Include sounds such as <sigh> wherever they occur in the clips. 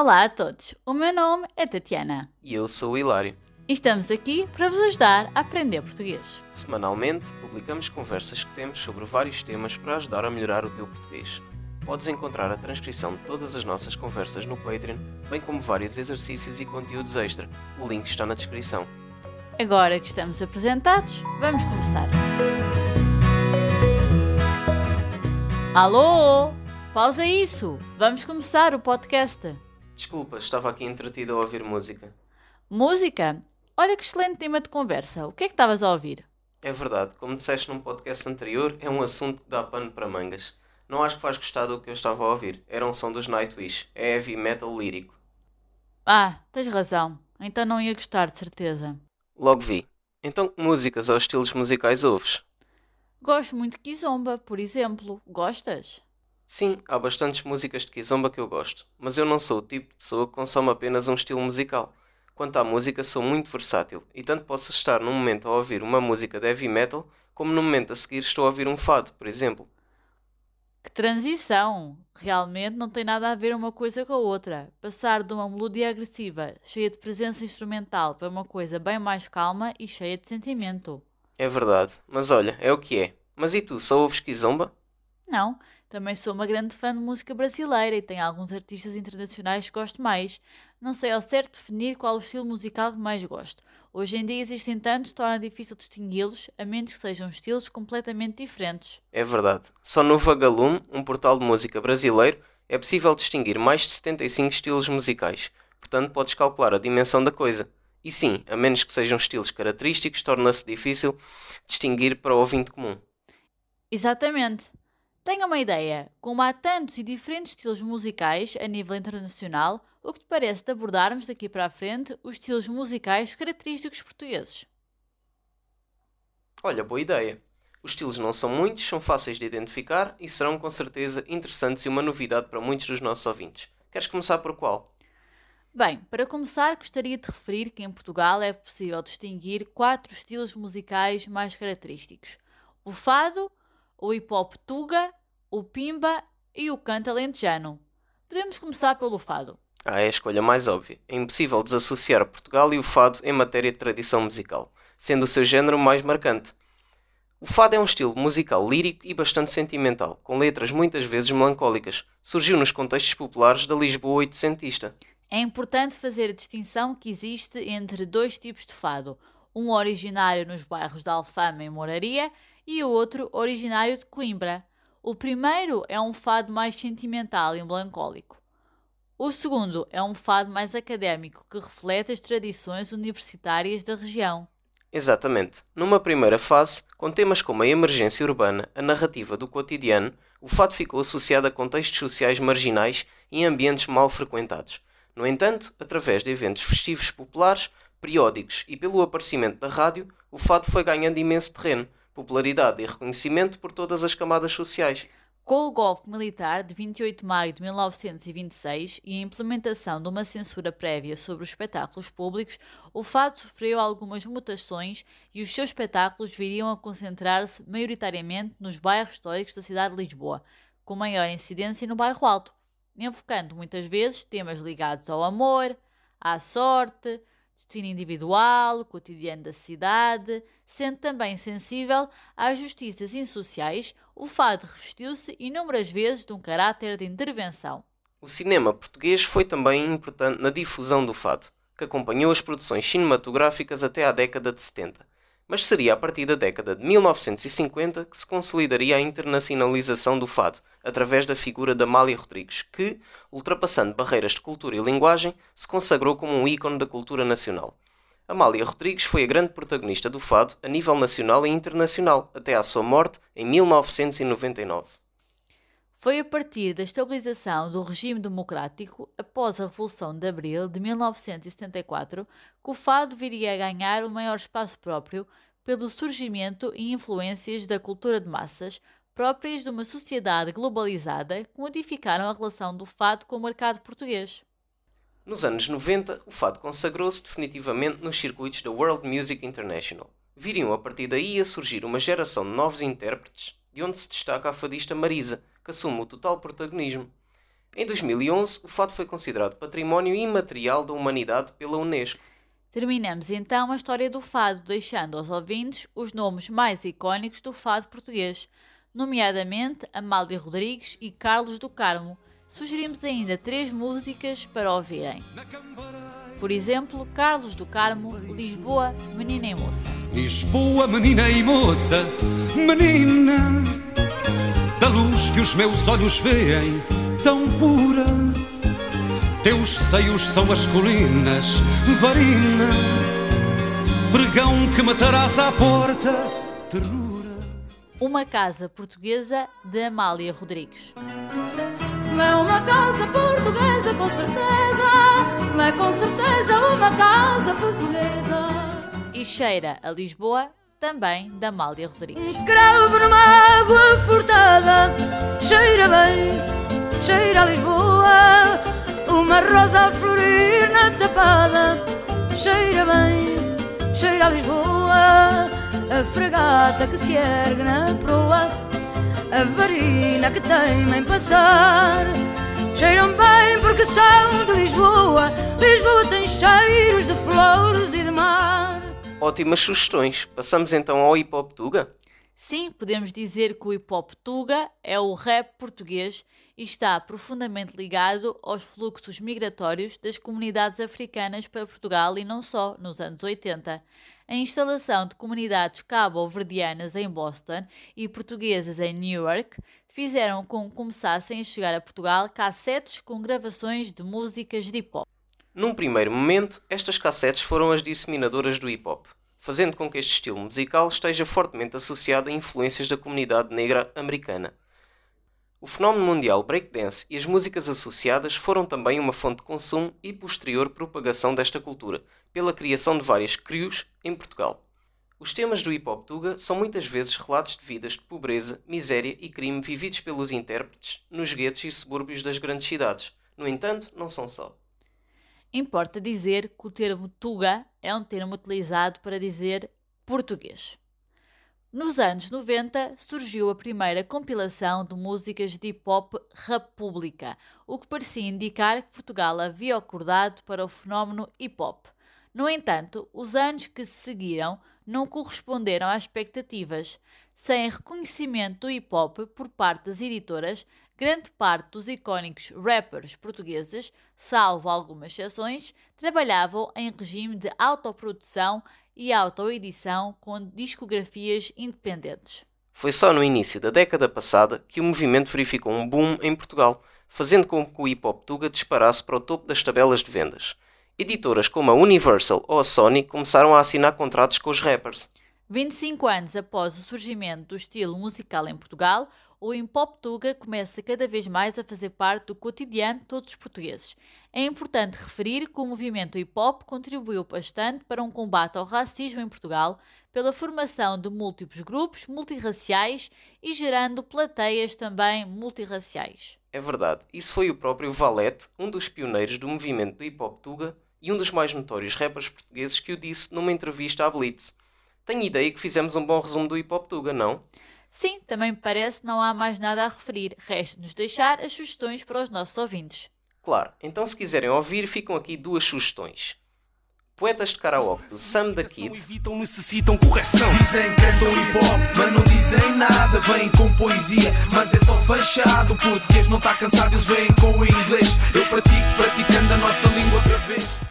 Olá a todos, o meu nome é Tatiana E eu sou o Hilário. e estamos aqui para vos ajudar a aprender português. Semanalmente, publicamos conversas que temos sobre vários temas para ajudar a melhorar o teu português. Podes encontrar a transcrição de todas as nossas conversas no Patreon, bem como vários exercícios e conteúdos extra. O link está na descrição. Agora que estamos apresentados, vamos começar. Alô? Pausa isso! Vamos começar o podcast. Desculpa, estava aqui entretido a ouvir música. Música? Olha que excelente tema de conversa. O que é que estavas a ouvir? É verdade, como disseste num podcast anterior, é um assunto que dá pano para mangas. Não acho que vais gostar do que eu estava a ouvir. Era um som dos Nightwish. É heavy metal lírico. Ah, tens razão. Então não ia gostar, de certeza. Logo vi. Então que músicas ou estilos musicais ouves? Gosto muito de Kizomba, por exemplo. Gostas? Sim, há bastantes músicas de Kizomba que eu gosto, mas eu não sou o tipo de pessoa que consome apenas um estilo musical. Quanto à música, sou muito versátil e tanto posso estar num momento a ouvir uma música de heavy metal, como no momento a seguir estou a ouvir um fado, por exemplo. Que transição! Realmente não tem nada a ver uma coisa com a outra. Passar de uma melodia agressiva, cheia de presença instrumental, para uma coisa bem mais calma e cheia de sentimento. É verdade, mas olha, é o que é. Mas e tu, só ouves Kizomba? Não, também sou uma grande fã de música brasileira e tenho alguns artistas internacionais que gosto mais. Não sei ao certo definir qual o estilo musical que mais gosto. Hoje em dia existem tantos, torna difícil distingui-los, a menos que sejam estilos completamente diferentes. É verdade. Só no Vagalume, um portal de música brasileiro, é possível distinguir mais de 75 estilos musicais. Portanto, podes calcular a dimensão da coisa. E sim, a menos que sejam estilos característicos, torna-se difícil distinguir para o ouvinte comum. Exatamente. Tenha uma ideia, como há tantos e diferentes estilos musicais a nível internacional, o que te parece de abordarmos daqui para a frente os estilos musicais característicos portugueses? Olha, boa ideia. Os estilos não são muitos, são fáceis de identificar e serão com certeza interessantes e uma novidade para muitos dos nossos ouvintes. Queres começar por qual? Bem, para começar, gostaria de referir que em Portugal é possível distinguir quatro estilos musicais mais característicos: o fado, o hip hop tuga, o pimba e o canto alentejano. Podemos começar pelo fado. Ah, é a escolha mais óbvia. É impossível desassociar Portugal e o fado em matéria de tradição musical, sendo o seu género mais marcante. O fado é um estilo musical lírico e bastante sentimental, com letras muitas vezes melancólicas. Surgiu nos contextos populares da Lisboa oitocentista. É importante fazer a distinção que existe entre dois tipos de fado, um originário nos bairros de Alfama e Moraria e o outro originário de Coimbra. O primeiro é um fado mais sentimental e melancólico. O segundo é um fado mais académico que reflete as tradições universitárias da região. Exatamente. Numa primeira fase, com temas como a emergência urbana, a narrativa do cotidiano, o fado ficou associado a contextos sociais marginais e ambientes mal frequentados. No entanto, através de eventos festivos populares, periódicos e pelo aparecimento da rádio, o fado foi ganhando imenso terreno, popularidade e reconhecimento por todas as camadas sociais. Com o golpe militar de 28 de maio de 1926 e a implementação de uma censura prévia sobre os espetáculos públicos, o fado sofreu algumas mutações e os seus espetáculos viriam a concentrar-se maioritariamente nos bairros históricos da cidade de Lisboa, com maior incidência no bairro Alto, enfocando muitas vezes temas ligados ao amor, à sorte, destino individual, cotidiano da cidade, sendo também sensível às justiças insociais, o fado revestiu-se inúmeras vezes de um caráter de intervenção. O cinema português foi também importante na difusão do fado, que acompanhou as produções cinematográficas até à década de 70. Mas seria a partir da década de 1950 que se consolidaria a internacionalização do fado, através da figura de Amália Rodrigues, que, ultrapassando barreiras de cultura e linguagem, se consagrou como um ícone da cultura nacional. Amália Rodrigues foi a grande protagonista do fado a nível nacional e internacional, até à sua morte em 1999. Foi a partir da estabilização do regime democrático após a Revolução de Abril de 1974 que o fado viria a ganhar um maior espaço próprio pelo surgimento e influências da cultura de massas próprias de uma sociedade globalizada que modificaram a relação do fado com o mercado português. Nos anos 90, o fado consagrou-se definitivamente nos circuitos da World Music International. Viriam a partir daí a surgir uma geração de novos intérpretes, de onde se destaca a fadista Marisa, que assume o total protagonismo. Em 2011, o fado foi considerado Património Imaterial da Humanidade pela Unesco. Terminamos então a história do fado, deixando aos ouvintes os nomes mais icónicos do fado português, nomeadamente Amália Rodrigues e Carlos do Carmo. Sugerimos ainda três músicas para ouvirem. Por exemplo, Carlos do Carmo, Lisboa, Menina e Moça. Lisboa, menina e moça, menina, que os meus olhos veem, tão pura. Teus seios são as colinas, varina, pregão que matarás à porta, ternura. Uma casa portuguesa de Amália Rodrigues. É uma casa portuguesa, com certeza. É com certeza uma casa portuguesa. E cheira a Lisboa, também da Amália Rodrigues. Um cravo numa água furtada, cheira bem, cheira a Lisboa. Uma rosa a florir na tapada, cheira bem, cheira a Lisboa. A fregata que se ergue na proa, a varina que teima em passar. Cheiram bem porque são de Lisboa. Lisboa tem cheiros de flores e de mar. Ótimas sugestões. Passamos então ao hip hop tuga? Sim, podemos dizer que o hip hop tuga é o rap português e está profundamente ligado aos fluxos migratórios das comunidades africanas para Portugal e não só, nos anos 80. A instalação de comunidades cabo-verdianas em Boston e portuguesas em Newark fizeram com que começassem a chegar a Portugal cassetes com gravações de músicas de hip hop. Num primeiro momento, estas cassetes foram as disseminadoras do hip hop, fazendo com que este estilo musical esteja fortemente associado a influências da comunidade negra americana. O fenómeno mundial breakdance e as músicas associadas foram também uma fonte de consumo e posterior propagação desta cultura, pela criação de várias crews em Portugal. Os temas do hip hop tuga são muitas vezes relatos de vidas de pobreza, miséria e crime vividos pelos intérpretes nos guetos e subúrbios das grandes cidades. No entanto, não são só. Importa dizer que o termo tuga é um termo utilizado para dizer português. Nos anos 90 surgiu a primeira compilação de músicas de hip hop República, o que parecia indicar que Portugal havia acordado para o fenómeno hip hop. No entanto, os anos que se seguiram não corresponderam às expectativas. Sem reconhecimento do hip hop por parte das editoras, grande parte dos icónicos rappers portugueses, salvo algumas exceções, trabalhavam em regime de autoprodução e autoedição com discografias independentes. Foi só no início da década passada que o movimento verificou um boom em Portugal, fazendo com que o hip hop tuga disparasse para o topo das tabelas de vendas. Editoras como a Universal ou a Sony começaram a assinar contratos com os rappers. 25 anos após o surgimento do estilo musical em Portugal, o hip-hop tuga começa cada vez mais a fazer parte do cotidiano de todos os portugueses. É importante referir que o movimento hip-hop contribuiu bastante para um combate ao racismo em Portugal, pela formação de múltiplos grupos multirraciais e gerando plateias também multirraciais. É verdade, isso foi o próprio Valete, um dos pioneiros do movimento do hip-hop tuga e um dos mais notórios rappers portugueses que o disse numa entrevista à Blitz. Tenho ideia que fizemos um bom resumo do hip-hop tuga, não? Sim, também me parece não há mais nada a referir. Resta-nos deixar as sugestões para os nossos ouvintes. Claro, então se quiserem ouvir, ficam aqui duas sugestões. Poetas de Karaoke, do Sam da Kid. Evitam, necessitam correção. Dizem que cantam hip hop, mas não dizem nada. Vêm com poesia, mas é só fechado. O português não está cansado, eles vêm com o inglês. Eu pratico, praticando a nossa língua outra vez.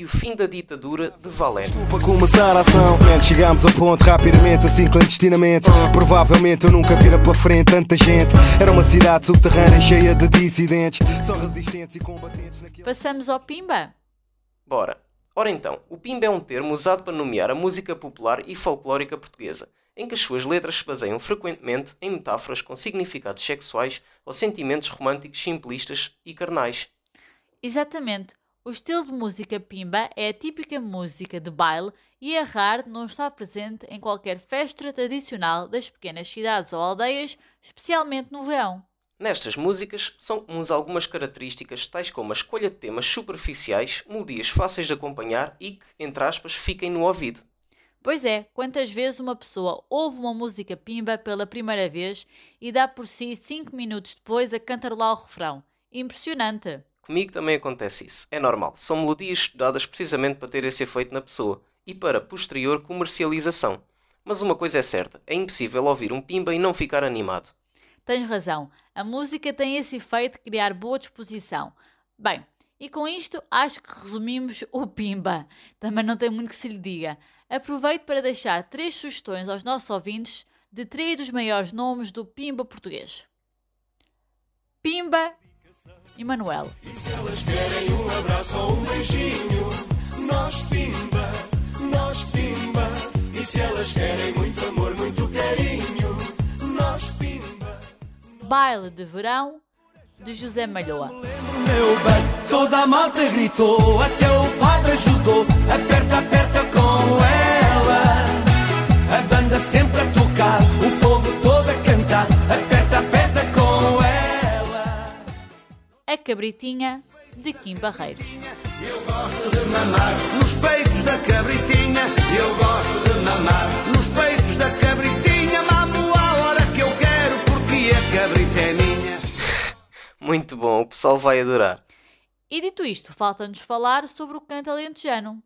E o fim da ditadura de Valete. Para começar a ação, man, chegamos ao ponto rapidamente, assim clandestinamente. Provavelmente eu nunca vira para frente tanta gente. Era uma cidade subterrânea cheia de dissidentes, só resistentes e combatentes naquele. Passamos ao Pimba. Bora. Ora então, o pimba é um termo usado para nomear a música popular e folclórica portuguesa, em que as suas letras se baseiam frequentemente em metáforas com significados sexuais ou sentimentos românticos simplistas e carnais. Exatamente. O estilo de música pimba é a típica música de baile e é raro não estar presente em qualquer festa tradicional das pequenas cidades ou aldeias, especialmente no verão. Nestas músicas são comuns algumas características, tais como a escolha de temas superficiais, melodias fáceis de acompanhar e que, entre aspas, fiquem no ouvido. Pois é, quantas vezes uma pessoa ouve uma música pimba pela primeira vez e dá por si cinco minutos depois a cantarolar o refrão? impressionante. Comigo também acontece isso. É normal. São melodias estudadas precisamente para ter esse efeito na pessoa e para posterior comercialização. Mas uma coisa é certa: é impossível ouvir um pimba e não ficar animado. Tens razão. A música tem esse efeito de criar boa disposição. Bem, e com isto acho que resumimos <laughs> o Pimba. Também não tem muito que se lhe diga. Aproveito para deixar três sugestões aos nossos ouvintes de três dos maiores nomes do Pimba português. Pimba e Manuel. E se elas querem um abraço ou um beijinho, nós Pimba, nós Pimba. E se elas querem muito amor, muito carinho, nós Pimba. Baile de Verão de José Malhoa. Meu bem, toda a malta gritou, até o padre ajudou. Aperta, aperta com ela. A banda sempre a tocar, o povo todo a cantar. Aperta Cabritinha de Kim Barreiros. Eu gosto de mamar nos peitos da cabritinha. Eu gosto de mamar nos peitos da cabritinha. Mamo a hora que eu quero, porque a cabrita é minha. Muito bom, o pessoal vai adorar. E dito isto, falta-nos falar sobre o canto alentejano.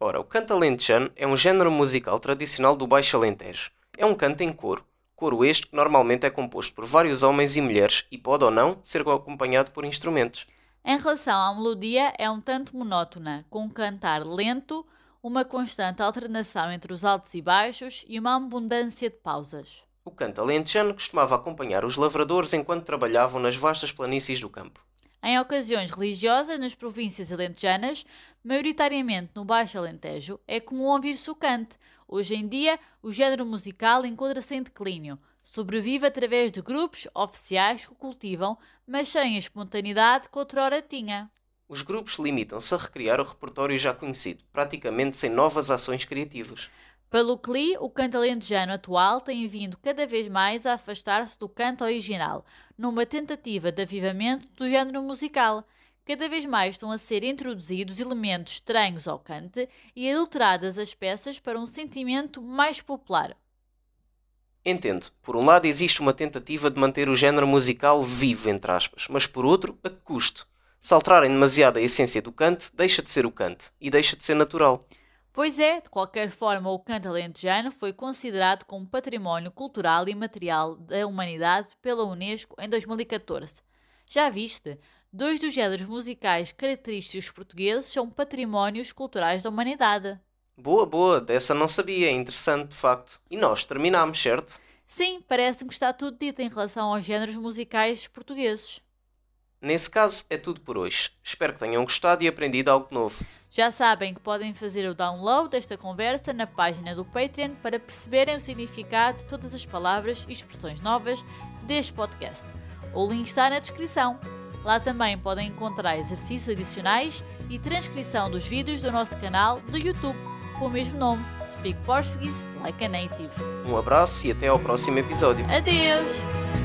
Ora, o canto alentejano é um género musical tradicional do Baixo Alentejo. É um canto em coro. Coro este que normalmente é composto por vários homens e mulheres e pode ou não ser acompanhado por instrumentos. Em relação à melodia, é um tanto monótona, com um cantar lento, uma constante alternação entre os altos e baixos e uma abundância de pausas. O canto alentejano costumava acompanhar os lavradores enquanto trabalhavam nas vastas planícies do campo. Em ocasiões religiosas nas províncias alentejanas, maioritariamente no Baixo Alentejo, é comum ouvir-se o cante. Hoje em dia, o género musical encontra-se em declínio. Sobrevive através de grupos oficiais que o cultivam, mas sem a espontaneidade que outrora tinha. Os grupos limitam-se a recriar o repertório já conhecido, praticamente sem novas ações criativas. Pelo que li, o canto alentejano atual tem vindo cada vez mais a afastar-se do canto original, numa tentativa de avivamento do género musical. Cada vez mais estão a ser introduzidos elementos estranhos ao cante e adulteradas as peças para um sentimento mais popular. Entendo. Por um lado existe uma tentativa de manter o género musical vivo, entre aspas, mas por outro, a que custo? Se alterarem demasiado a essência do cante, deixa de ser o cante e deixa de ser natural. Pois é, de qualquer forma, o canto alentejano foi considerado como património cultural e material da humanidade pela Unesco em 2014. Já viste? Dois dos géneros musicais característicos portugueses são patrimónios culturais da humanidade. Boa, boa, dessa não sabia, interessante de facto. E nós terminamos, certo? Sim, parece-me que está tudo dito em relação aos géneros musicais portugueses. Nesse caso, é tudo por hoje. Espero que tenham gostado e aprendido algo novo. Já sabem que podem fazer o download desta conversa na página do Patreon para perceberem o significado de todas as palavras e expressões novas deste podcast. O link está na descrição. Lá também podem encontrar exercícios adicionais e transcrição dos vídeos do nosso canal do YouTube com o mesmo nome, Speak Portuguese Like a Native. Um abraço e até ao próximo episódio. Adeus!